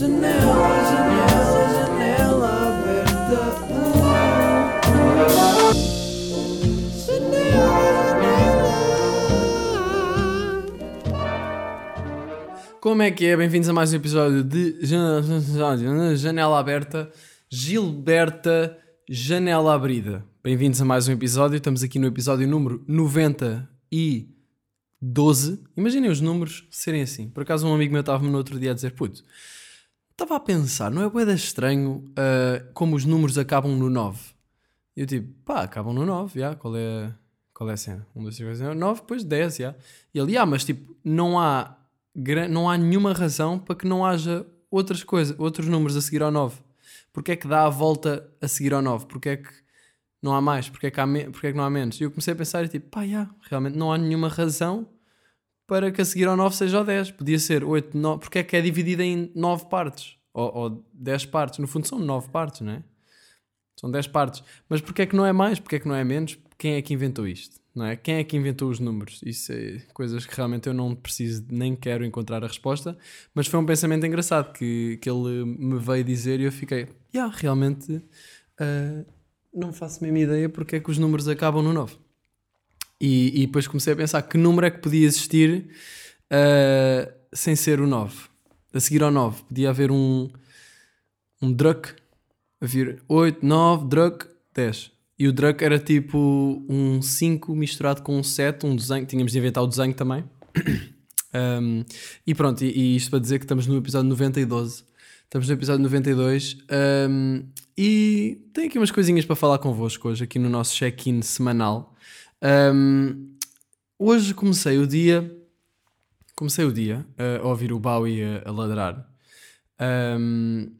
Janela, janela, janela aberta. Como é que é? Bem-vindos a mais um episódio de Jan- Janela Aberta, Gilberta Janela Abrida. Bem-vindos a mais um episódio. Estamos aqui no episódio número 90 e 12. Imaginem os números serem assim. Por acaso, um amigo meu estava-me no outro dia a dizer: Puto, estava a pensar, não é boeda estranho ah, como os números acabam no 9? E eu tipo, pá, acabam no 9, já, qual é, qual é a cena? 1, 2, 3, 4, 9, depois 10, já. E ele, ah, mas tipo, não há, não há nenhuma razão para que não haja outras coisas, outros números a seguir ao 9. Porque é que dá a volta a seguir ao 9? Porque é que não há mais? Porque é que, há porque é que não há menos? E eu comecei a pensar e tipo, pá, já, realmente não há nenhuma razão para que a seguir ao 9 seja o 10. Podia ser 8, 9, porque é que é dividida em 9 partes. Ou, ou 10 partes. No fundo são 9 partes, não é? São 10 partes. Mas porquê é que não é mais? Porquê é que não é menos? Quem é que inventou isto? Não é? Quem é que inventou os números? Isso é coisas que realmente eu não preciso nem quero encontrar a resposta. Mas foi um pensamento engraçado que, que ele me veio dizer e eu fiquei, yeah, realmente ah, não faço a mesma ideia porque é que os números acabam no 9. E, e depois comecei a pensar que número é que podia existir ah, sem ser o 9. A seguir ao 9, podia haver um, um druck a vir 8, 9, druck, 10. E o druck era tipo um 5 misturado com um 7, um desenho. Tínhamos de inventar o desenho também. Um, e pronto, e, e isto para dizer que estamos no episódio 90 e 12. Estamos no episódio 92. Um, e tenho aqui umas coisinhas para falar convosco hoje, aqui no nosso check-in semanal. Um, hoje comecei o dia. Comecei o dia a ouvir o Bowie a, a ladrar. Um,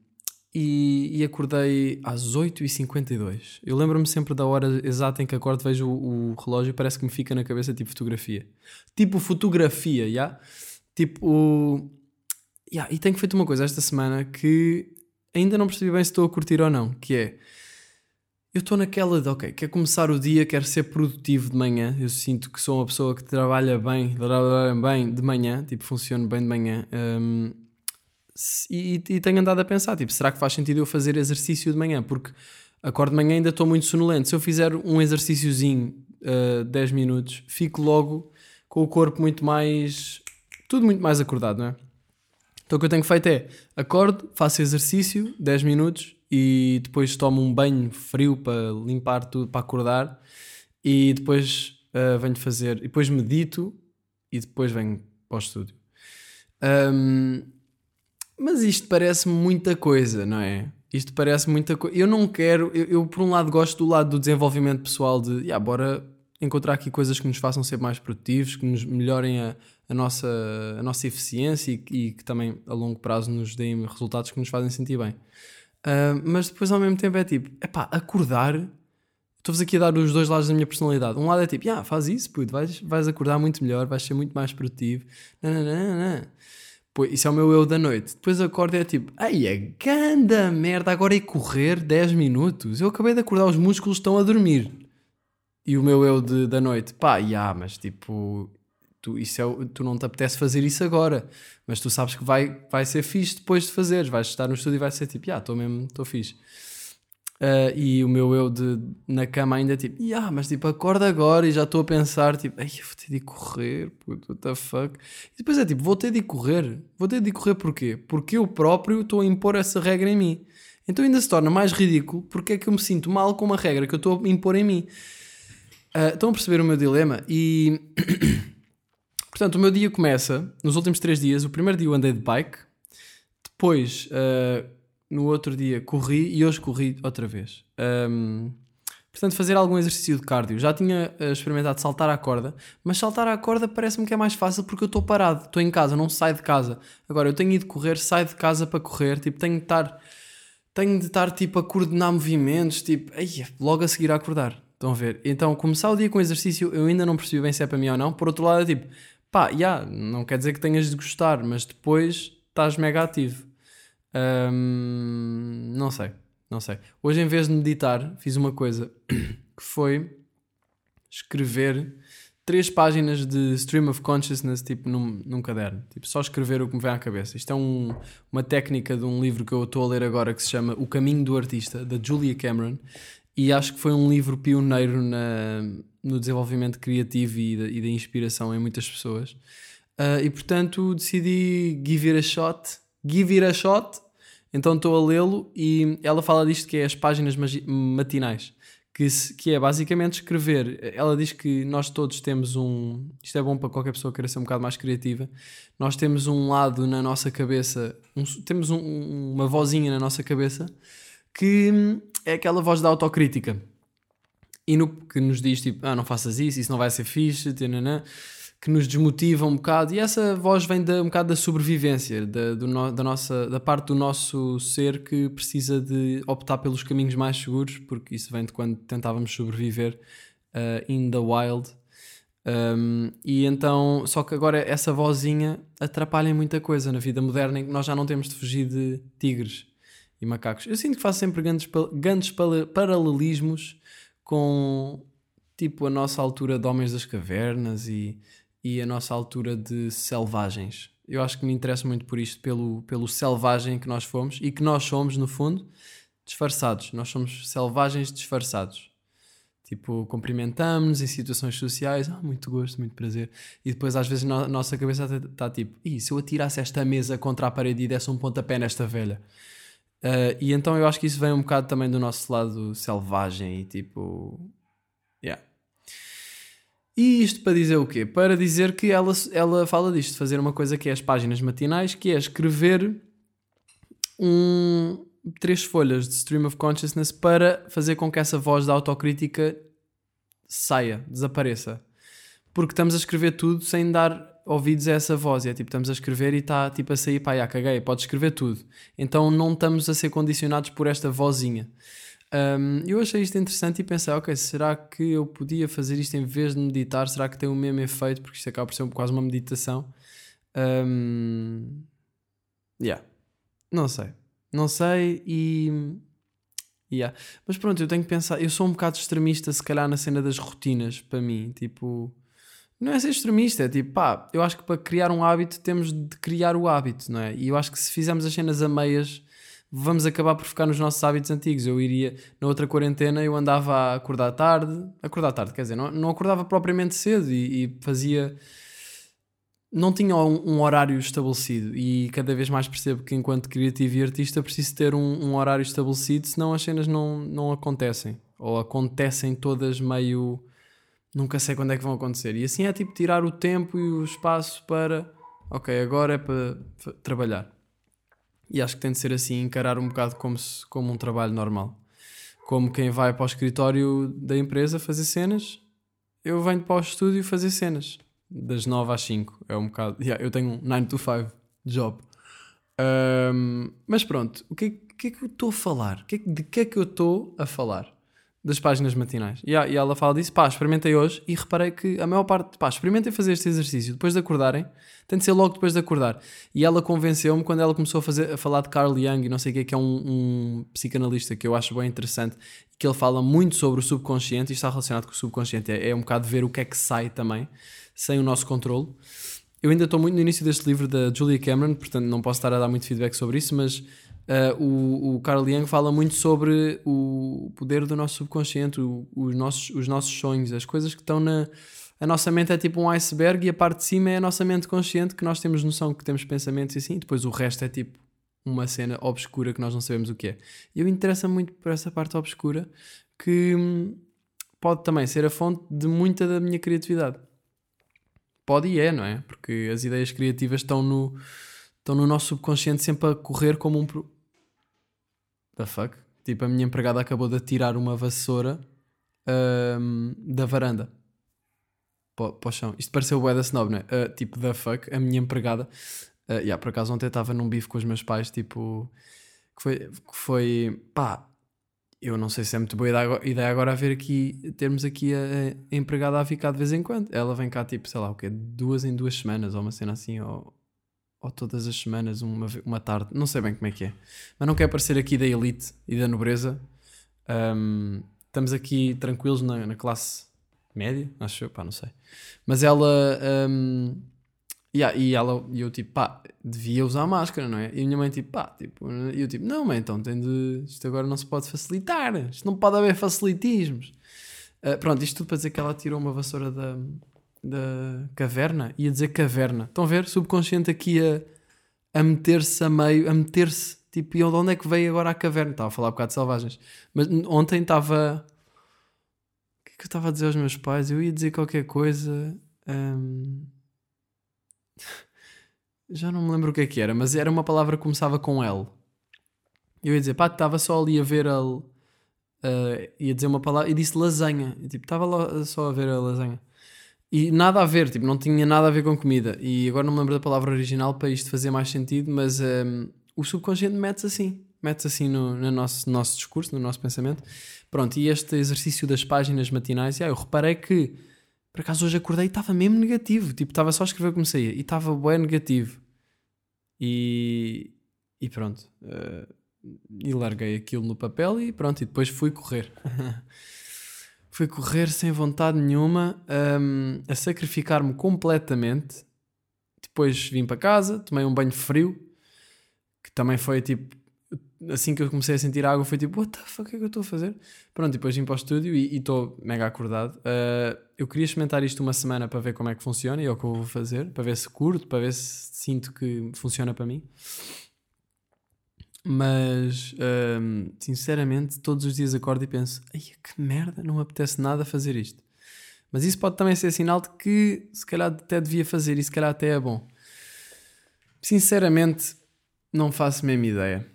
e, e acordei às 8h52. Eu lembro-me sempre da hora exata em que acordo, vejo o, o relógio e parece que me fica na cabeça tipo fotografia. Tipo fotografia, já? Tipo. Ya, E tenho feito uma coisa esta semana que ainda não percebi bem se estou a curtir ou não, que é. Eu estou naquela de, ok, quer começar o dia, quero ser produtivo de manhã. Eu sinto que sou uma pessoa que trabalha bem, trabalha bem de manhã, tipo, funciona bem de manhã. Hum, e, e tenho andado a pensar, tipo, será que faz sentido eu fazer exercício de manhã? Porque acordo de manhã ainda estou muito sonolento. Se eu fizer um exercíciozinho, uh, 10 minutos, fico logo com o corpo muito mais... Tudo muito mais acordado, não é? Então o que eu tenho feito é, acordo, faço exercício, 10 minutos, e depois tomo um banho frio para limpar tudo, para acordar, e depois uh, venho fazer, e depois medito, e depois venho para o estúdio. Um, mas isto parece muita coisa, não é? Isto parece muita coisa. Eu não quero. Eu, eu, por um lado, gosto do lado do desenvolvimento pessoal de. Yeah, bora encontrar aqui coisas que nos façam ser mais produtivos, que nos melhorem a, a, nossa, a nossa eficiência e, e que também a longo prazo nos deem resultados que nos fazem sentir bem. Uh, mas depois, ao mesmo tempo, é tipo: epá, acordar. Estou-vos aqui a dar os dois lados da minha personalidade. Um lado é tipo: yeah, faz isso, puto, vais, vais acordar muito melhor, vais ser muito mais produtivo. Não, não, não, não. Pô, isso é o meu eu da noite. Depois acordo e é tipo, ai, é ganda merda, agora é correr 10 minutos. Eu acabei de acordar, os músculos estão a dormir. E o meu eu de, da noite, pá, já, mas tipo, tu, isso é, tu não te apetece fazer isso agora. Mas tu sabes que vai, vai ser fixe depois de fazeres. Vais estar no estúdio e vai ser tipo, já, estou mesmo, estou fixe. Uh, e o meu eu de, na cama ainda tipo, yeah, mas tipo, acorda agora e já estou a pensar, tipo, eu vou ter de correr, puto, what the fuck. E depois é tipo, vou ter de correr. Vou ter de correr porquê? Porque eu próprio estou a impor essa regra em mim. Então ainda se torna mais ridículo porque é que eu me sinto mal com uma regra que eu estou a impor em mim. Uh, estão a perceber o meu dilema? E portanto, o meu dia começa nos últimos três dias. O primeiro dia eu andei de bike, depois. Uh, no outro dia corri e hoje corri outra vez. Um, portanto, fazer algum exercício de cardio. Já tinha uh, experimentado saltar à corda, mas saltar à corda parece-me que é mais fácil porque eu estou parado, estou em casa, não saio de casa. Agora, eu tenho ido correr, saio de casa para correr, tipo, tenho de estar, tenho de estar tipo, a coordenar movimentos, tipo, ai, logo a seguir a acordar. Estão a ver? Então, começar o dia com exercício, eu ainda não percebi bem se é para mim ou não. Por outro lado, é tipo, pá, já, yeah, não quer dizer que tenhas de gostar, mas depois estás mega ativo. Não sei, não sei. Hoje, em vez de meditar, fiz uma coisa que foi escrever três páginas de stream of consciousness tipo num, num caderno. Tipo, só escrever o que me vem à cabeça. Isto é um- uma técnica de um livro que eu estou a ler agora que se chama O Caminho do Artista, da Julia Cameron. E acho que foi um livro pioneiro na, no desenvolvimento criativo e da, e da inspiração em muitas pessoas. Ah, e portanto decidi give it a shot. Give it a shot. Então estou a lê-lo e ela fala disto que é as páginas matinais. Que, se- que é basicamente escrever. Ela diz que nós todos temos um. Isto é bom para qualquer pessoa que queira ser um bocado mais criativa. Nós temos um lado na nossa cabeça, um- temos um- uma vozinha na nossa cabeça que é aquela voz da autocrítica e no, que nos diz tipo, ah, não faças isso, isso não vai ser fixe, tananã, que nos desmotiva um bocado. E essa voz vem da, um bocado da sobrevivência, da, no- da, nossa, da parte do nosso ser que precisa de optar pelos caminhos mais seguros, porque isso vem de quando tentávamos sobreviver uh, in the wild. Um, e então, só que agora essa vozinha atrapalha muita coisa na vida moderna em que nós já não temos de fugir de tigres e macacos. Eu sinto que faço sempre grandes, grandes paralelismos com tipo a nossa altura de homens das cavernas e, e a nossa altura de selvagens. Eu acho que me interessa muito por isto, pelo, pelo selvagem que nós fomos e que nós somos, no fundo, disfarçados. Nós somos selvagens disfarçados. Tipo, cumprimentamos-nos em situações sociais, ah, muito gosto, muito prazer. E depois, às vezes, na nossa cabeça está tipo, e se eu atirasse esta mesa contra a parede e desse um pontapé nesta velha? Uh, e então eu acho que isso vem um bocado também do nosso lado selvagem e tipo. Yeah. E isto para dizer o quê? Para dizer que ela, ela fala disto, de fazer uma coisa que é as páginas matinais, que é escrever um, três folhas de stream of consciousness para fazer com que essa voz da autocrítica saia, desapareça. Porque estamos a escrever tudo sem dar ouvidos a essa voz. E é tipo, estamos a escrever e está tipo a sair, pá, já caguei, pode escrever tudo. Então não estamos a ser condicionados por esta vozinha. Um, eu achei isto interessante e pensei, ok, será que eu podia fazer isto em vez de meditar? Será que tem o mesmo efeito? Porque isto acaba por ser quase uma meditação. Um, yeah. Não sei. Não sei e. Yeah. Mas pronto, eu tenho que pensar. Eu sou um bocado extremista, se calhar, na cena das rotinas, para mim. Tipo, não é ser extremista, é tipo, pá, eu acho que para criar um hábito temos de criar o hábito, não é? E eu acho que se fizermos as cenas a meias, vamos acabar por ficar nos nossos hábitos antigos. Eu iria, na outra quarentena, eu andava a acordar tarde, acordar tarde, quer dizer, não, não acordava propriamente cedo e, e fazia. Não tinha um, um horário estabelecido e cada vez mais percebo que, enquanto criativo e artista, preciso ter um, um horário estabelecido, senão as cenas não, não acontecem. Ou acontecem todas meio nunca sei quando é que vão acontecer. E assim é tipo tirar o tempo e o espaço para, ok, agora é para trabalhar. E acho que tem de ser assim, encarar um bocado como, se, como um trabalho normal. Como quem vai para o escritório da empresa fazer cenas, eu venho para o estúdio fazer cenas. Das 9 às 5. É um bocado. Yeah, eu tenho um 9 to 5 job. Ahm, mas pronto, o que, é- que é que eu estou a falar? É que- de que é que eu estou a falar? Das páginas matinais. E, e ela fala disso, pá, experimentei hoje e reparei que a maior parte, pá, experimentem fazer este exercício depois de acordarem, tem de ser logo depois de acordar. E ela convenceu-me quando ela começou a, fazer, a falar de Carl Jung e não sei o que, que é um, um psicanalista que eu acho bem interessante, que ele fala muito sobre o subconsciente e está relacionado com o subconsciente. É, é um bocado ver o que é que sai também, sem o nosso controle. Eu ainda estou muito no início deste livro da Julia Cameron, portanto não posso estar a dar muito feedback sobre isso, mas ah, o, o Carl Jung fala muito sobre o poder do nosso subconsciente, o- os, nossos, os nossos sonhos, as coisas que estão na. A nossa mente é tipo um iceberg e a parte de cima é a nossa mente consciente, que nós temos noção que temos pensamentos e assim, e depois o resto é tipo uma cena obscura que nós não sabemos o que é. E eu interessa muito por essa parte obscura que hum, pode também ser a fonte de muita da minha criatividade. Pode e é, não é? Porque as ideias criativas estão no, estão no nosso subconsciente sempre a correr como um. The fuck? Tipo, a minha empregada acabou de tirar uma vassoura ahm, da varanda para, o chão. Isto pareceu bué da snob, não é? Ah, tipo, the fuck, a minha empregada. Uh, yeah, por acaso ontem estava num bife com os meus pais, tipo, que foi, que foi pá, eu não sei se é muito boa ideia agora, haver aqui, termos aqui a, a empregada a ficar de vez em quando. Ela vem cá, tipo, sei lá, o quê, duas em duas semanas, ou uma cena assim, ou, ou todas as semanas, uma, uma tarde, não sei bem como é que é. Mas não quer parecer aqui da elite e da nobreza. Um, estamos aqui tranquilos na, na classe média, acho eu, pá, não sei. Mas ela. hum, yeah, e ela, e eu tipo, pá, devia usar máscara, não é? E a minha mãe tipo, pá, tipo, e eu tipo, não, mãe, então tem de. Isto agora não se pode facilitar, isto não pode haver facilitismos. Ah, pronto, isto tudo para dizer que ela tirou uma vassoura da, da caverna, ia dizer caverna. Estão a ver? Subconsciente aqui a, a meter-se a meio, a meter-se, tipo, e de onde é que veio agora a caverna? Estava a falar um bocado de selvagens. Mas ontem estava. O que é que eu estava a dizer aos meus pais? Eu ia dizer qualquer coisa. hum, Já não me lembro o que é que era, mas era uma palavra que começava com L. Eu ia dizer, pá, estava só ali a ver a. uh, ia dizer uma palavra e disse lasanha. Tipo, estava só a ver a lasanha. E nada a ver, tipo, não tinha nada a ver com comida. E agora não me lembro da palavra original para isto fazer mais sentido, mas hum, o subconsciente mete-se assim. Mete-se assim no, no nosso, nosso discurso, no nosso pensamento. Pronto, e este exercício das páginas matinais, yeah, eu reparei que, por acaso hoje acordei e estava mesmo negativo. Tipo, estava só a escrever como saía. E estava bem negativo. E, e pronto. eh, e larguei aquilo no papel e pronto. E depois fui correr. fui correr sem vontade nenhuma, hum, a sacrificar-me completamente. Depois vim para casa, tomei um banho frio, que também foi tipo. Assim que eu comecei a sentir água, foi tipo, what the fuck, o que é que eu estou a fazer? Pronto, depois vim para o estúdio e estou mega acordado. Uh, eu queria experimentar isto uma semana para ver como é que funciona e é o que eu vou fazer, para ver se curto, para ver se sinto que funciona para mim. Mas, hum, sinceramente, todos os dias acordo e penso: ai que merda, não me apetece nada fazer isto. Mas isso pode também ser sinal de que se calhar até devia fazer e se calhar até é bom. Sinceramente, não faço mesmo ideia.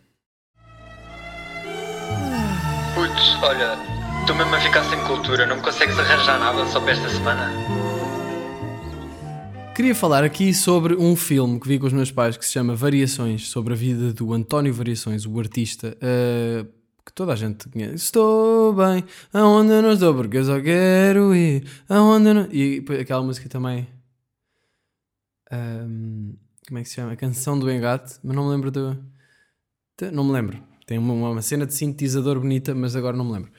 Putz, olha, estou mesmo a ficar sem cultura, não me consegues arranjar nada só para esta semana? Queria falar aqui sobre um filme que vi com os meus pais que se chama Variações, sobre a vida do António Variações, o artista, eh, que toda a gente conhece. Estou bem, aonde eu não estou, porque eu só quero ir, aonde eu não... E aquela música também... ahm, como é que se chama? A canção do engate, mas não me lembro do... Não me lembro. Tem uma, uma cena de sintetizador bonita, mas agora não me lembro.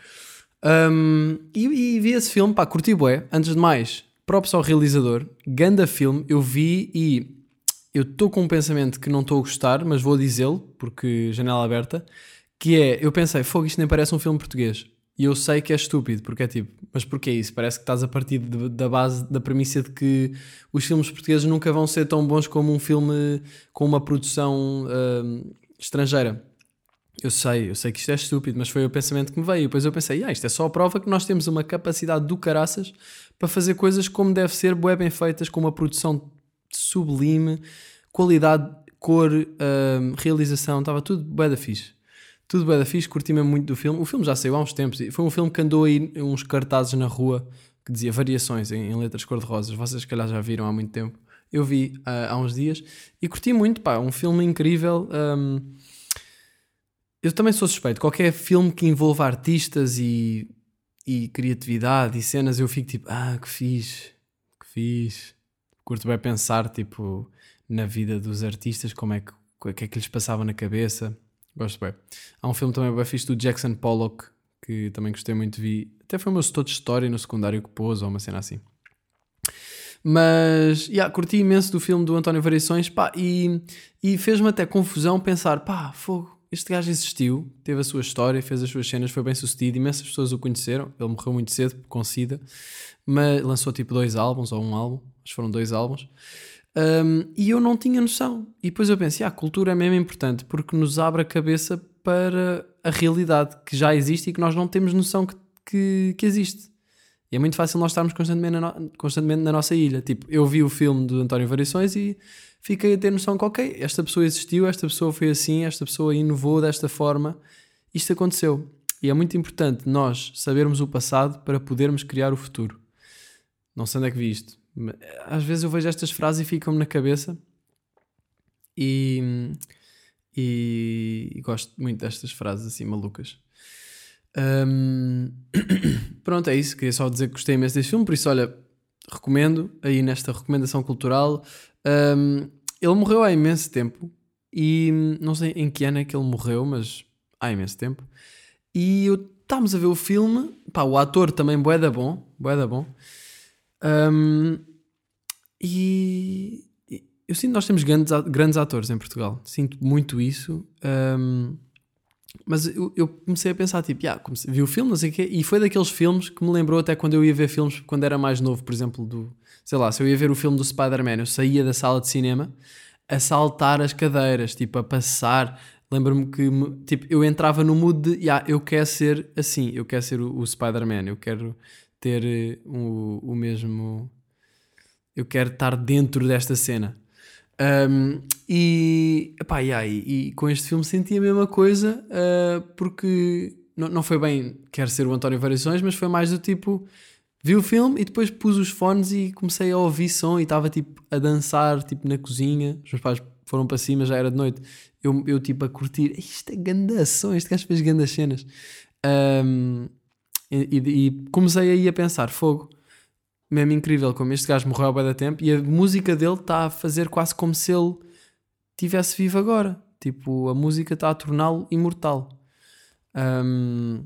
Um, e, e vi esse filme, pá, curti bué. Antes de mais, props ao realizador, ganda filme, eu vi e eu estou com um pensamento que não estou a gostar, mas vou dizê-lo, porque janela aberta, que é, eu pensei, fogo, isto nem parece um filme português. E eu sei que é estúpido, porque é tipo, mas porquê isso? Parece que estás a partir de- da base, da premissa de que os filmes portugueses nunca vão ser tão bons como um filme com uma produção hum, estrangeira. Eu sei, eu sei que isto é estúpido, mas foi o pensamento que me veio. E depois eu pensei, ah, isto é só a prova que nós temos uma capacidade do caraças para fazer coisas como deve ser, bué bem feitas, com uma produção sublime, qualidade, cor, hum, realização, estava tudo bué da fixe. Tudo bué da fixe, curti mesmo muito do filme. O filme já saiu há uns tempos. Foi um filme que andou aí uns cartazes na rua que dizia variações em, em letras cor-de-rosas. Vocês se calhar já viram há muito tempo. Eu vi ah, há uns dias e curti muito, pá, um filme incrível. hum, eu também sou suspeito. Qualquer filme que envolva artistas e, e criatividade e cenas, eu fico tipo, ah, que fixe, que fixe. Curto bem pensar, tipo, na vida dos artistas, como é que, o que é que lhes passava na cabeça. Gosto bem. Há um filme também bem fixe do Jackson Pollock, que também gostei muito ver. Até foi o meu setor de história no secundário que pôs, ou uma cena assim. Mas, yeah, curti imenso do filme do António Variações, pá, e, e fez-me até confusão pensar, pá, fogo, este gajo existiu, teve a sua história, fez as suas cenas, foi bem sucedido, imensas pessoas o conheceram, ele morreu muito cedo, com SIDA, mas lançou tipo dois álbuns, ou um álbum, acho que foram dois álbuns, Um, e eu não tinha noção. E depois eu pensei, ah, a cultura é mesmo importante, porque nos abre a cabeça para a realidade que já existe e que nós não temos noção que, que, que existe. E é muito fácil nós estarmos constantemente na, no- constantemente na nossa ilha. Tipo, eu vi o filme do António Variações e fiquei a ter noção que, ok, esta pessoa existiu, esta pessoa foi assim, esta pessoa inovou desta forma, isto aconteceu. E é muito importante nós sabermos o passado para podermos criar o futuro. Não sei onde é que vi isto. mas, Às vezes eu vejo estas frases e ficam-me na cabeça e, e, e gosto muito destas frases assim malucas. Hum, pronto, é isso. Queria só dizer que gostei imenso deste filme, por isso, olha, recomendo aí nesta recomendação cultural. Hum, ele morreu há imenso tempo e não sei em que ano é que ele morreu, mas há imenso tempo. E estávamos a ver o filme, pá, o ator também da bom, bué da bom. Um, e eu sinto que nós temos grandes, grandes atores em Portugal, sinto muito isso. um, mas eu, eu comecei a pensar, tipo, yeah, comecei, vi o filme, não sei o quê, e foi daqueles filmes que me lembrou até quando eu ia ver filmes quando era mais novo, por exemplo, do, sei lá, se eu ia ver o filme do Spider-Man, eu saía da sala de cinema a saltar as cadeiras, tipo, a passar. Lembro-me que, tipo, eu entrava no mood de, yeah, eu quero ser assim, eu quero ser o, o Spider-Man, eu quero ter eh, o, o mesmo. Eu quero estar dentro desta cena. Um, e, epá, yeah, e, e com este filme senti a mesma coisa, uh, porque não, não foi bem quero ser o António Variações, mas foi mais do tipo vi o filme e depois pus os fones e comecei a ouvir som e estava tipo a dançar tipo na cozinha. Os meus pais foram para cima, já era de noite. Eu, eu tipo a curtir, isto é ganda som, este gajo fez grandes cenas. Um, e, e- e comecei aí a pensar: fogo, mesmo incrível como este gajo morreu há bué da tempo e a música dele está a fazer quase como se ele tivesse vivo agora. Tipo, a música está a torná-lo imortal. Um,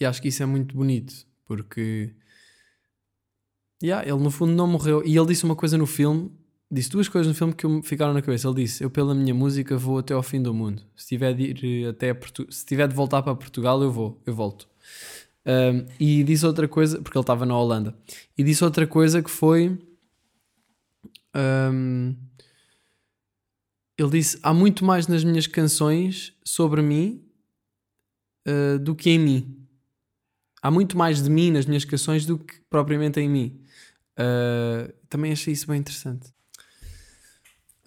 e acho que isso é muito bonito porque yeah, ele no fundo não morreu. E ele disse uma coisa no filme, disse duas coisas no filme que me ficaram na cabeça. Ele disse: Eu, pela minha música, vou até ao fim do mundo. Se tiver de ir eh, até Portu- se tiver de voltar para Portugal, eu vou, eu volto. Um, e disse outra coisa, porque ele estava na Holanda, e disse outra coisa que foi. um, ele disse: Há muito mais nas minhas canções sobre mim uh, do que em mim. Há muito mais de mim nas minhas canções do que propriamente em mim. Uh, também achei isso bem interessante.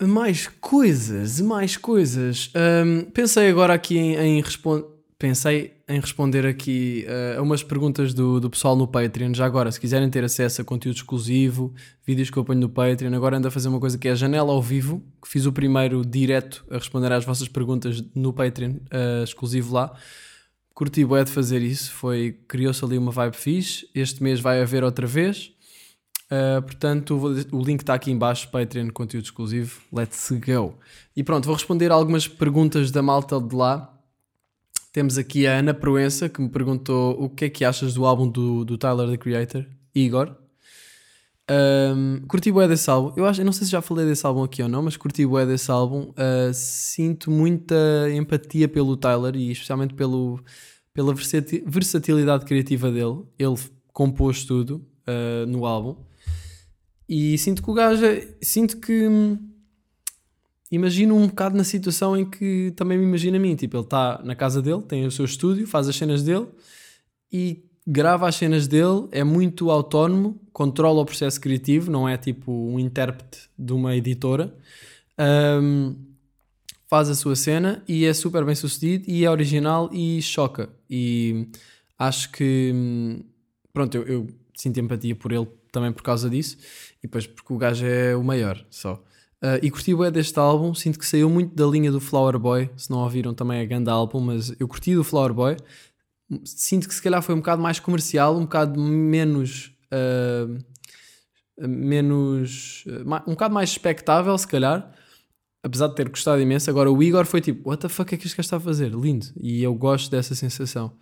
Mais coisas, mais coisas. Um, pensei agora aqui em, em responder. Pensei em responder aqui uh, a umas perguntas do, do pessoal no Patreon. Já agora, se quiserem ter acesso a conteúdo exclusivo, vídeos que eu ponho no Patreon, agora ando a fazer uma coisa que é a janela ao vivo, que fiz o primeiro direto a responder às vossas perguntas no Patreon, uh, exclusivo lá. Curti bué de fazer isso, foi, criou-se ali uma vibe fixe. Este mês vai haver outra vez. Uh, portanto, vou- o link está aqui em baixo, Patreon, conteúdo exclusivo. Let's go. E pronto, vou responder algumas perguntas da malta de lá. Temos aqui a Ana Proença, que me perguntou o que é que achas do álbum do, do Tyler, the Creator, Igor. Um, curti bué desse álbum. Eu, acho, eu não sei se já falei desse álbum aqui ou não, mas curti bué desse álbum. Uh, sinto muita empatia pelo Tyler e especialmente pelo, pela versati- versatilidade criativa dele. Ele compôs tudo uh, no álbum. E sinto que o gajo. é- Sinto que. hum, Imagino um bocado na situação em que também me imagino a mim. Tipo, ele está na casa dele, tem o seu estúdio, faz as cenas dele e grava as cenas dele. É muito autónomo, controla o processo criativo, não é tipo um intérprete de uma editora. Ahm, faz a sua cena e é super bem sucedido e é original e choca. E acho que hum, pronto, eu, eu sinto empatia por ele também por causa disso e depois porque o gajo é o maior só. Ah, e curti bem deste álbum, sinto que saiu muito da linha do Flower Boy. Se não ouviram, também é grande álbum, mas eu curti do Flower Boy. Sinto que se calhar foi um bocado mais comercial, um bocado menos. ah, menos. ah, um bocado mais expectável, se calhar apesar de ter gostado imenso, agora o Igor foi tipo, what the fuck é que gajo está a fazer? Lindo. E eu gosto dessa sensação.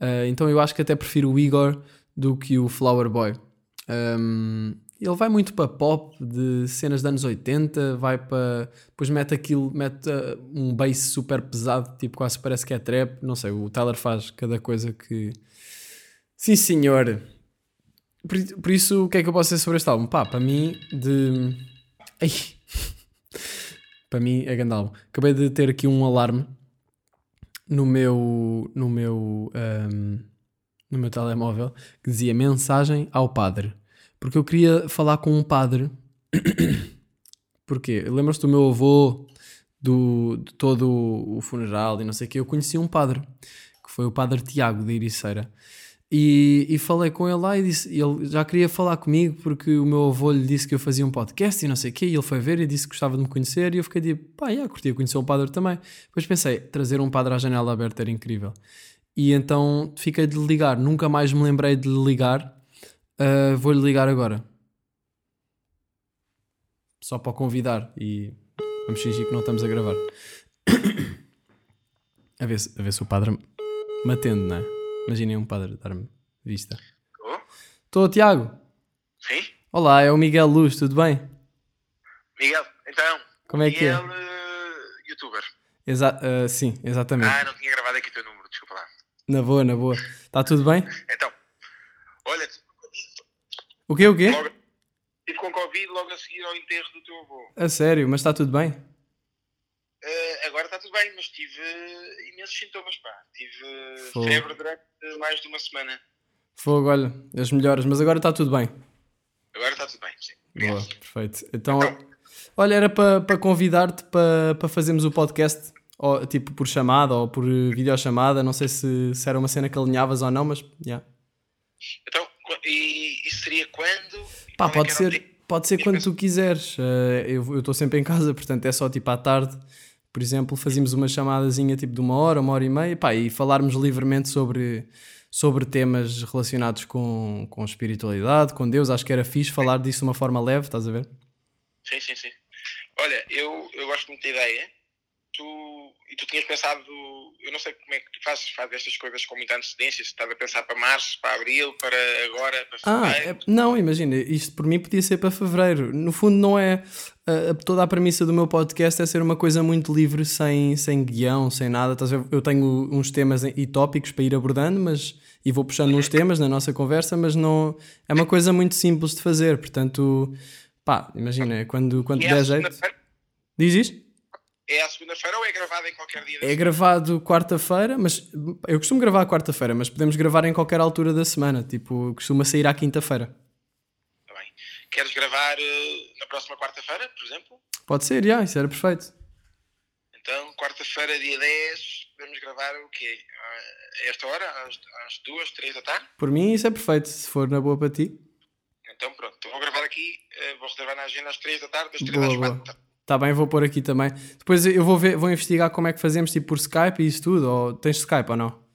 Uh, então eu acho que até prefiro o Igor do que o Flower Boy. Um, ele vai muito para pop de cenas dos anos 80, vai para. Depois mete aquilo, mete uh, um bass super pesado, tipo quase parece que é trap. Não sei, o Tyler faz cada coisa que. Sim, senhor. Por, por isso, o que é que eu posso dizer sobre este álbum? Pá, para mim, de. Ai. para mim é grande álbum. Acabei de ter aqui um alarme no meu no meu ahm, no meu telemóvel que dizia mensagem ao padre porque eu queria falar com um padre porque lembras-te do meu avô do, de todo o funeral e não sei o que eu conheci um padre que foi o padre Tiago de Ericeira e, e falei com ele lá e disse, ele já queria falar comigo porque o meu avô lhe disse que eu fazia um podcast e não sei o quê, e ele foi ver e disse que gostava de me conhecer e eu fiquei tipo, pá, já, curtia conhecer um padre também. Depois pensei, trazer um padre à janela aberta era incrível. E então fiquei de ligar, nunca mais me lembrei de ligar, Ah, vou-lhe ligar agora. Só para o convidar e vamos fingir que não estamos a gravar. a ver se, a ver se o padre Matendo, não é? Imaginem um padre dar-me vista. Tô? Estou, Tiago. Sim? Olá, é o Miguel Luz, tudo bem? Miguel, então. Como é que é? Miguel, eh, youtuber. Exa ah, sim, exatamente. Ah, não tinha gravado aqui o teu número, desculpa lá. Na boa, na boa. Está tudo bem? Então, olha, O quê, o quê? logo, tive com Covid logo a seguir ao enterro do teu avô. A sério, mas está tudo bem? Eh, agora está tudo bem, mas tive imensos sintomas, pá. Tive Fogo. febre durante mais de uma semana. Fogo, olha, as melhoras, mas agora está tudo bem. Agora está tudo bem, sim. Boa, perfeito. Então, olha, era para para convidar-te para para fazermos o podcast, ou, tipo por chamada ou por videochamada. Não sei se, se era uma cena que alinhavas ou não, mas yeah. Então, isso seria quando? Pá, é pode o ser, pode ser quando tu quiseres. Eh, eu estou sempre em casa, portanto é só tipo à tarde. Por exemplo, fazíamos uma chamadazinha tipo de uma hora, uma hora e meia, pá, e falarmos livremente sobre, sobre temas relacionados com, com espiritualidade, com Deus. Acho que era fixe falar disso de uma forma leve, estás a ver? Sim, sim, sim. Olha, eu, eu gosto muito da ideia. Tu, e tu tinhas pensado, eu não sei como é que tu fazes, fazes estas coisas com muita antecedência, se estás a pensar para março, para abril, para agora, para Ah, fevereiro. é- não, imagina, isto por mim podia ser para fevereiro. No fundo, não é. a- a- toda a premissa do meu podcast é ser uma coisa muito livre, sem, sem guião, sem nada. Eu tenho uns temas e tópicos para ir abordando, mas. E vou puxando uns temas na nossa conversa, mas não. É uma coisa muito simples de fazer. Portanto, pá, imagina, quando, quando E der jeito. Diz isto? É à segunda-feira ou é gravado em qualquer dia? da É gravado quarta-feira, mas eu costumo gravar quarta-feira, mas podemos gravar em qualquer altura da semana. Tipo, costuma sair à quinta-feira. Tá bem. Queres gravar eh, na próxima quarta-feira, por exemplo? Pode ser, já, isso era perfeito. Então, quarta-feira, dia 10, podemos gravar o quê? A esta hora? Às, às duas, três da tarde? Por mim, isso é perfeito, se for na boa para ti. Então, pronto. Então, vou gravar aqui, eh, vou reservar na agenda às três da tarde, das três Boa, às quatro. Tá. Tá bem, vou pôr aqui também. Depois eu vou, ver, vou investigar como é que fazemos, tipo por Skype e isso tudo. Ou tens Skype ou não?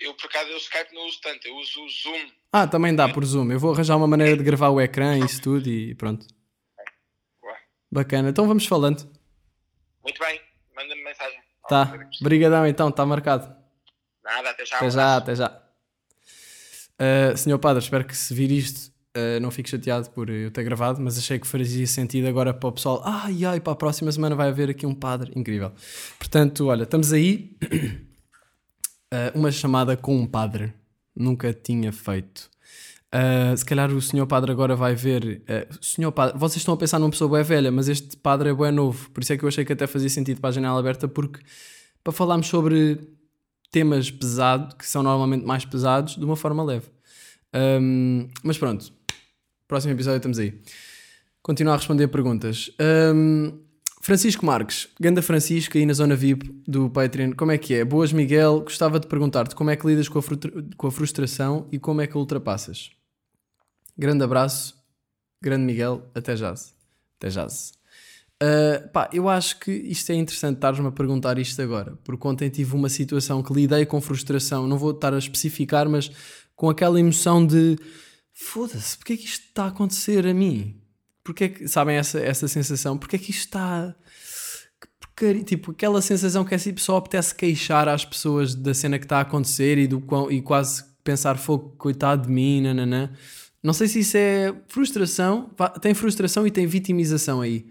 Eu, por acaso, eu Skype não uso tanto, eu uso o Zoom. Ah, também dá por Zoom. Eu vou arranjar uma maneira de gravar o ecrã e isso tudo e pronto. Bacana. Então vamos falando. Muito bem, manda-me mensagem. Tá. Obrigadão então, está marcado. Nada, até já. Até já, até já. Uh, senhor Padre, espero que se vir isto uh, não fique chateado por eu ter gravado, mas achei que fazia sentido agora para o pessoal. Ai, ai, para a próxima semana vai haver aqui um padre. Incrível. Portanto, olha, estamos aí. Uh, uma chamada com um padre. Nunca tinha feito. Uh, se calhar o senhor padre agora vai ver. uh, senhor padre, vocês estão a pensar numa pessoa bem velha, mas este padre é bem novo. Por isso é que eu achei que até fazia sentido para a janela aberta, porque para falarmos sobre temas pesados, que são normalmente mais pesados, de uma forma leve. Um, mas pronto, próximo episódio estamos aí. Continuar a responder perguntas. Um, Francisco Marques, Ganda Francisco, aí na zona VIP do Patreon, como é que é? Boas, Miguel. Gostava de perguntar-te como é que lidas com a, com a frustração e como é que a ultrapassas. Grande abraço, grande Miguel, até jazz. Até jazz. Uh, pá, eu acho que isto é interessante estares-me a perguntar isto agora, porque ontem tive uma situação que lidei com frustração, não vou estar a especificar, mas com aquela emoção de foda-se, porque é que isto está a acontecer a mim? Porque é que, sabem essa, essa sensação? Porque é que isto está. que Tipo, aquela sensação que é tipo, só apetece queixar às pessoas da cena que está a acontecer e, do, quão- e quase pensar, fogo, coitado de mim, nananã. Não sei se isso é frustração, tem frustração e tem vitimização aí.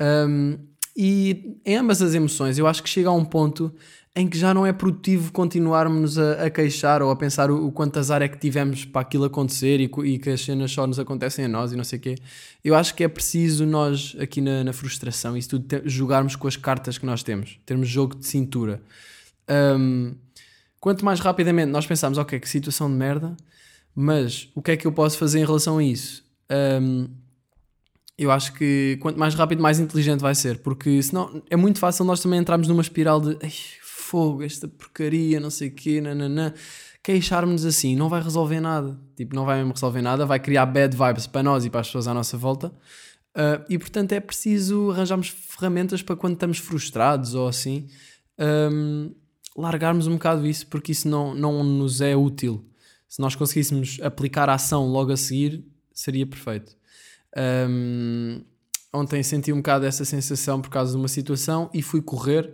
Um, e em ambas as emoções, eu acho que chega a um ponto em que já não é produtivo continuarmos a, a queixar ou a pensar o, o quanto azar é que tivemos para aquilo acontecer e, e que as cenas só nos acontecem a nós e não sei o quê. Eu acho que é preciso nós, aqui na, na frustração, isso tudo, te- jogarmos com as cartas que nós temos, termos jogo de cintura. Um, quanto mais rapidamente nós pensamos, ok, que situação de merda, mas o que é que eu posso fazer em relação a isso? Um, eu acho que quanto mais rápido, mais inteligente vai ser, porque senão é muito fácil nós também entrarmos numa espiral de "Ai, fogo, esta porcaria, não sei o quê, nananã. Queixarmos assim não vai resolver nada. Tipo, não vai mesmo resolver nada, vai criar bad vibes para nós e para as pessoas à nossa volta. Ah, e portanto é preciso arranjarmos ferramentas para quando estamos frustrados ou assim, ahm, largarmos um bocado isso, porque isso não, não nos é útil. Se nós conseguíssemos aplicar a ação logo a seguir, seria perfeito. Um, ontem senti um bocado essa sensação por causa de uma situação e fui correr.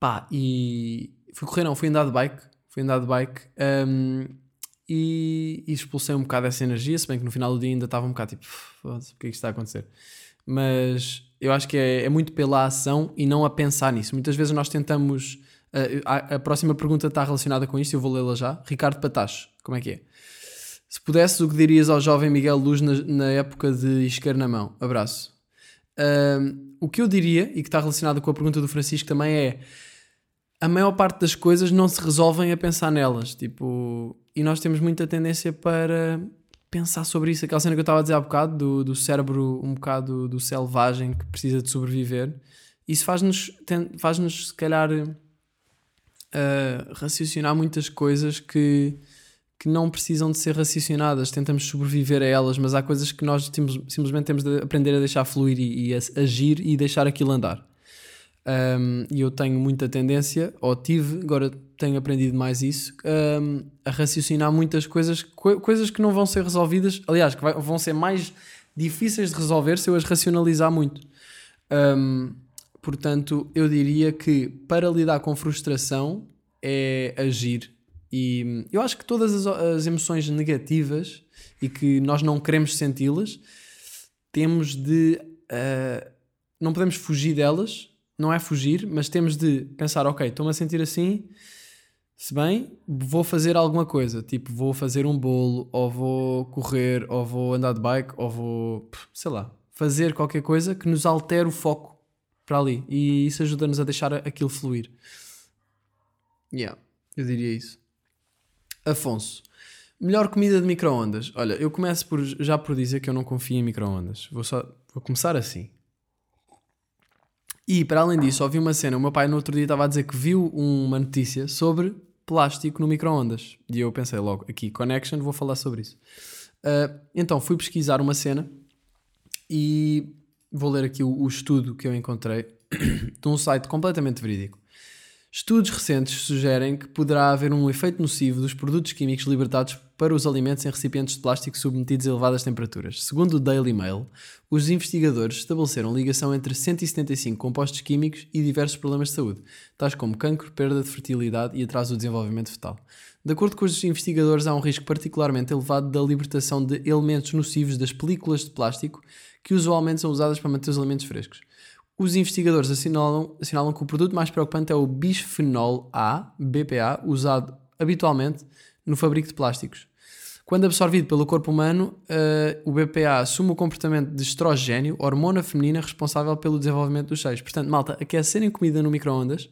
Pá, e fui correr, não, fui andar de bike. fui andar de bike um, e, e expulsei um bocado essa energia, se bem que no final do dia ainda estava um bocado tipo, "Foda-se, o que é que está a acontecer? Mas eu acho que é, é muito pela ação e não a pensar nisso. Muitas vezes nós tentamos. uh, a, a próxima pergunta está relacionada com isto, eu vou lê-la já. Ricardo Patacho, como é que é? Se pudesses, o que dirias ao jovem Miguel Luz na, na época de isqueiro na mão? Abraço. Um, o que eu diria, e que está relacionado com a pergunta do Francisco também, é a maior parte das coisas não se resolvem a pensar nelas. Tipo, e nós temos muita tendência para pensar sobre isso. Aquela cena que eu estava a dizer há bocado, do, do cérebro um bocado do selvagem que precisa de sobreviver. Isso faz-nos, faz-nos se calhar, uh, raciocinar muitas coisas que, que não precisam de ser raciocinadas. Tentamos sobreviver a elas, mas há coisas que nós sim- simplesmente temos de aprender a deixar fluir e, e a agir e deixar aquilo andar. Um, e eu tenho muita tendência, ou tive, agora tenho aprendido mais isso, um, a raciocinar muitas coisas, co- coisas que não vão ser resolvidas, aliás, que vai- vão ser mais difíceis de resolver se eu as racionalizar muito. Um, portanto, eu diria que para lidar com frustração é agir. E hum, eu acho que todas as, as emoções negativas e que nós não queremos senti-las, temos de. ah, não podemos fugir delas, não é fugir, mas temos de pensar: ok, estou-me a sentir assim, se bem, vou fazer alguma coisa, tipo, vou fazer um bolo, ou vou correr, ou vou andar de bike, ou vou, sei lá, fazer qualquer coisa que nos altere o foco para ali. E isso ajuda-nos a deixar aquilo fluir. Yeah, eu diria isso. Afonso, melhor comida de micro-ondas. Olha, eu começo por, já por dizer que eu não confio em micro-ondas. Vou, só, vou começar assim. E para além disso, ouvi uma cena. O meu pai no outro dia estava a dizer que viu uma notícia sobre plástico no micro-ondas. E eu pensei logo, aqui, Connection, vou falar sobre isso. Ah, então fui pesquisar uma cena e vou ler aqui o, o estudo que eu encontrei de um site completamente verídico. Estudos recentes sugerem que poderá haver um efeito nocivo dos produtos químicos libertados para os alimentos em recipientes de plástico submetidos a elevadas temperaturas. Segundo o Daily Mail, os investigadores estabeleceram ligação entre 175 compostos químicos e diversos problemas de saúde, tais como cancro, perda de fertilidade e atraso do desenvolvimento fetal. De acordo com os investigadores, há um risco particularmente elevado da libertação de elementos nocivos das películas de plástico que usualmente são usadas para manter os alimentos frescos. Os investigadores assinalam, assinalam que o produto mais preocupante é o bisfenol A, BPA, usado habitualmente no fabrico de plásticos. Quando absorvido pelo corpo humano, eh, o BPA assume o comportamento de estrogênio, hormona feminina responsável pelo desenvolvimento dos seios. Portanto, malta, aquecerem comida no micro-ondas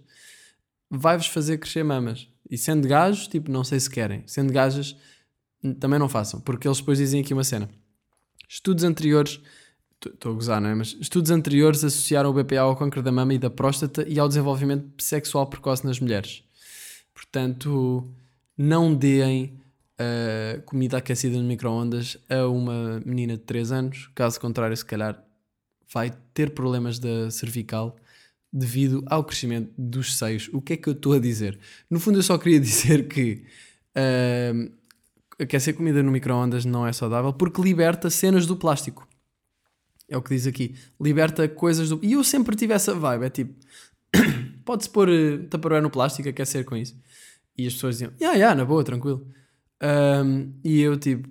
vai-vos fazer crescer mamas. E sendo gajos, tipo, não sei se querem. Sendo gajas, também não façam, porque eles depois dizem aqui uma cena. Estudos anteriores, estou a gozar, não é? Mas estudos anteriores associaram o BPA ao câncer da mama e da próstata e ao desenvolvimento sexual precoce nas mulheres. Portanto, não deem uh, comida aquecida no micro-ondas a uma menina de 3 anos. Caso contrário, se calhar vai ter problemas da cervical devido ao crescimento dos seios. O que é que eu estou a dizer? No fundo, eu só queria dizer que uh, aquecer comida no micro-ondas não é saudável porque liberta cenas do plástico. É o que diz aqui. Liberta coisas do. E eu sempre tive essa vibe. É tipo, pode-se pôr uh, no plástico, aquecer com isso. E as pessoas diziam, yeah, yeah, na boa, tranquilo. Um, e eu tipo,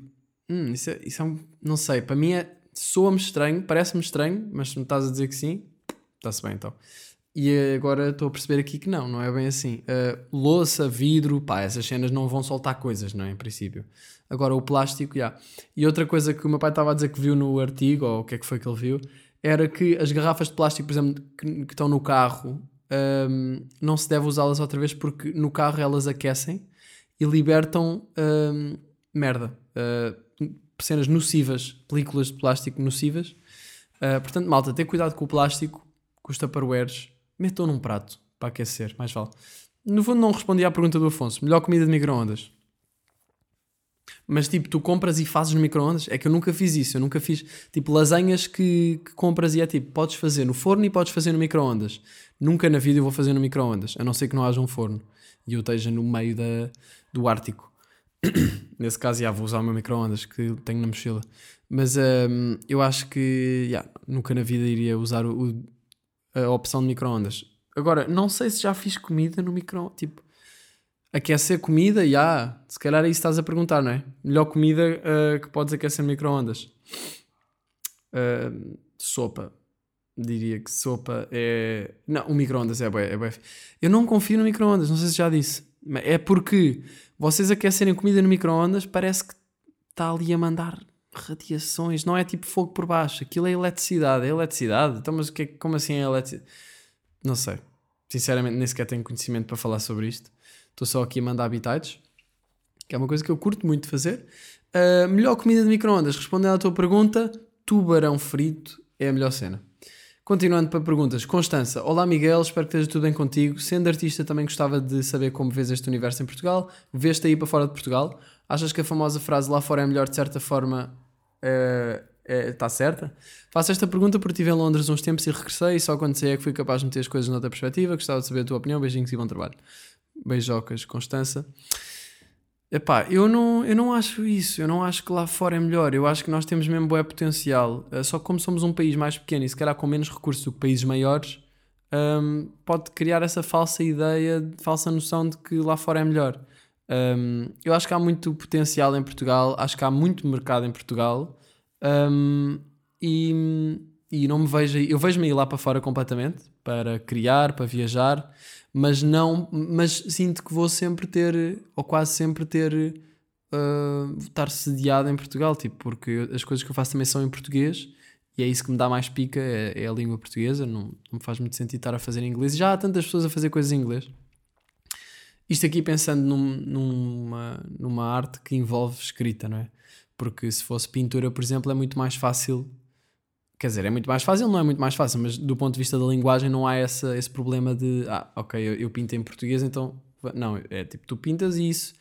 hum, isso, é, isso é um. Não sei, para mim é. Soa-me estranho, parece-me estranho, mas se me estás a dizer que sim, está-se bem então. E agora estou a perceber aqui que não, não é bem assim. Uh, louça, vidro, pá, essas cenas não vão soltar coisas, não é? Em princípio. Agora o plástico, já. E outra coisa que o meu pai estava a dizer que viu no artigo, ou o que é que foi que ele viu, era que as garrafas de plástico, por exemplo, que, que estão no carro, um, não se deve usá-las outra vez porque no carro elas aquecem e libertam um, merda. Uh, cenas nocivas, películas de plástico nocivas. Uh, portanto, malta, ter cuidado com o plástico, com os tupperwares, metam num prato para aquecer, mais vale. No fundo, não respondi à pergunta do Afonso. Melhor comida de micro-ondas. Mas tipo, tu compras e fazes no micro-ondas? É que eu nunca fiz isso. Eu nunca fiz tipo lasanhas que, que compras e é tipo, podes fazer no forno e podes fazer no micro-ondas. Nunca na vida eu vou fazer no micro-ondas, a não ser que não haja um forno e eu esteja no meio da, do Ártico. Nesse caso, já vou usar o meu micro-ondas que tenho na mochila. Mas hum, eu acho que já, nunca na vida iria usar o, o- a opção de micro-ondas. Agora, não sei se já fiz comida no micro Tipo, Aquecer comida, já. Se calhar é isso que estás a perguntar, não é? Melhor comida ah, que podes aquecer micro-ondas. Ah, sopa. Diria que sopa é. Não, o micro-ondas é bué, é. Eu não confio no micro-ondas, não sei se já disse. É porque vocês aquecerem comida no micro-ondas parece que está ali a mandar radiações, não é tipo fogo por baixo, aquilo é eletricidade, é eletricidade. Então, mas o que é, como assim é eletricidade? Não sei. Sinceramente, nem sequer tenho conhecimento para falar sobre isto. Estou só aqui a mandar habitats, que é uma coisa que eu curto muito fazer. Uh, melhor comida de micro-ondas, respondendo à tua pergunta, tubarão frito é a melhor cena. Continuando para perguntas, Constança, olá Miguel, espero que esteja tudo bem contigo. Sendo artista, também gostava de saber como vês este universo em Portugal. Vês-te aí para fora de Portugal? Achas que a famosa frase lá fora é melhor, de certa forma, está certa? Faço esta pergunta porque estive em Londres uns tempos e regressei e só quando saí é que fui capaz de meter as coisas noutra perspectiva. Gostava de saber a tua opinião. Beijinhos e bom trabalho. Beijocas, Constança. Epá, eu não, eu não acho isso. Eu não acho que lá fora é melhor. Eu acho que nós temos mesmo bué potencial. Uh, Só que como somos um país mais pequeno e se calhar com menos recursos do que países maiores, um, pode criar essa falsa ideia, falsa noção de que lá fora é melhor. Um, eu acho que há muito potencial em Portugal, acho que há muito mercado em Portugal um, e, e não me vejo, eu vejo-me ir lá para fora completamente para criar, para viajar, mas não, mas sinto que vou sempre ter, ou quase sempre ter, uh, estar sediado em Portugal, tipo, porque eu- as coisas que eu faço também são em português e é isso que me dá mais pica, é, é a língua portuguesa, não, não me faz muito sentido estar a fazer em inglês. Já há tantas pessoas a fazer coisas em inglês. Isto aqui pensando num- numa, numa arte que envolve escrita, não é? Porque se fosse pintura, por exemplo, é muito mais fácil. Quer dizer, é muito mais fácil, não é muito mais fácil, mas do ponto de vista da linguagem não há essa, esse problema de ah, ok, eu, eu pinto em português, então. Não, é tipo, tu pintas e isso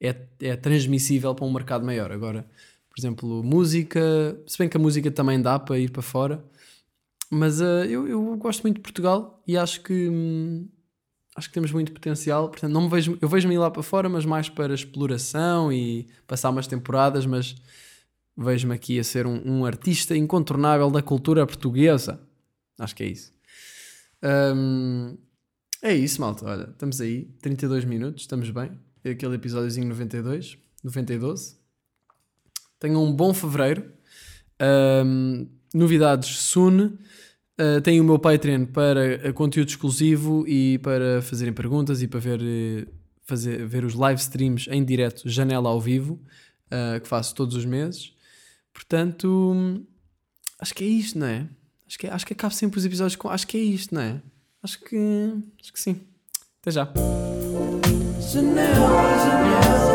é, é transmissível para um mercado maior. Agora, por exemplo, música, se bem que a música também dá para ir para fora, mas ah, eu, eu gosto muito de Portugal e acho que. hum, acho que temos muito potencial. Portanto, não me vejo, eu vejo-me ir lá para fora, mas mais para exploração e passar umas temporadas. Mas vejo-me aqui a ser um, um artista incontornável da cultura portuguesa. Acho que é isso. Hum, é isso, malta. Olha, estamos aí, 32 minutos, estamos bem. É aquele episódiozinho 92, 92. Tenham um bom fevereiro. Hum, novidades soon. Uh, tenho o meu Patreon para conteúdo exclusivo e para fazerem perguntas e para ver, uh, fazer, ver os live streams em direto, janela ao vivo, uh, que faço todos os meses. Portanto, acho que é isto, não é? Acho que, acho que acabo sempre os episódios com. Acho que é isto, não é? Acho que. Acho que sim. Até já. Janela, janela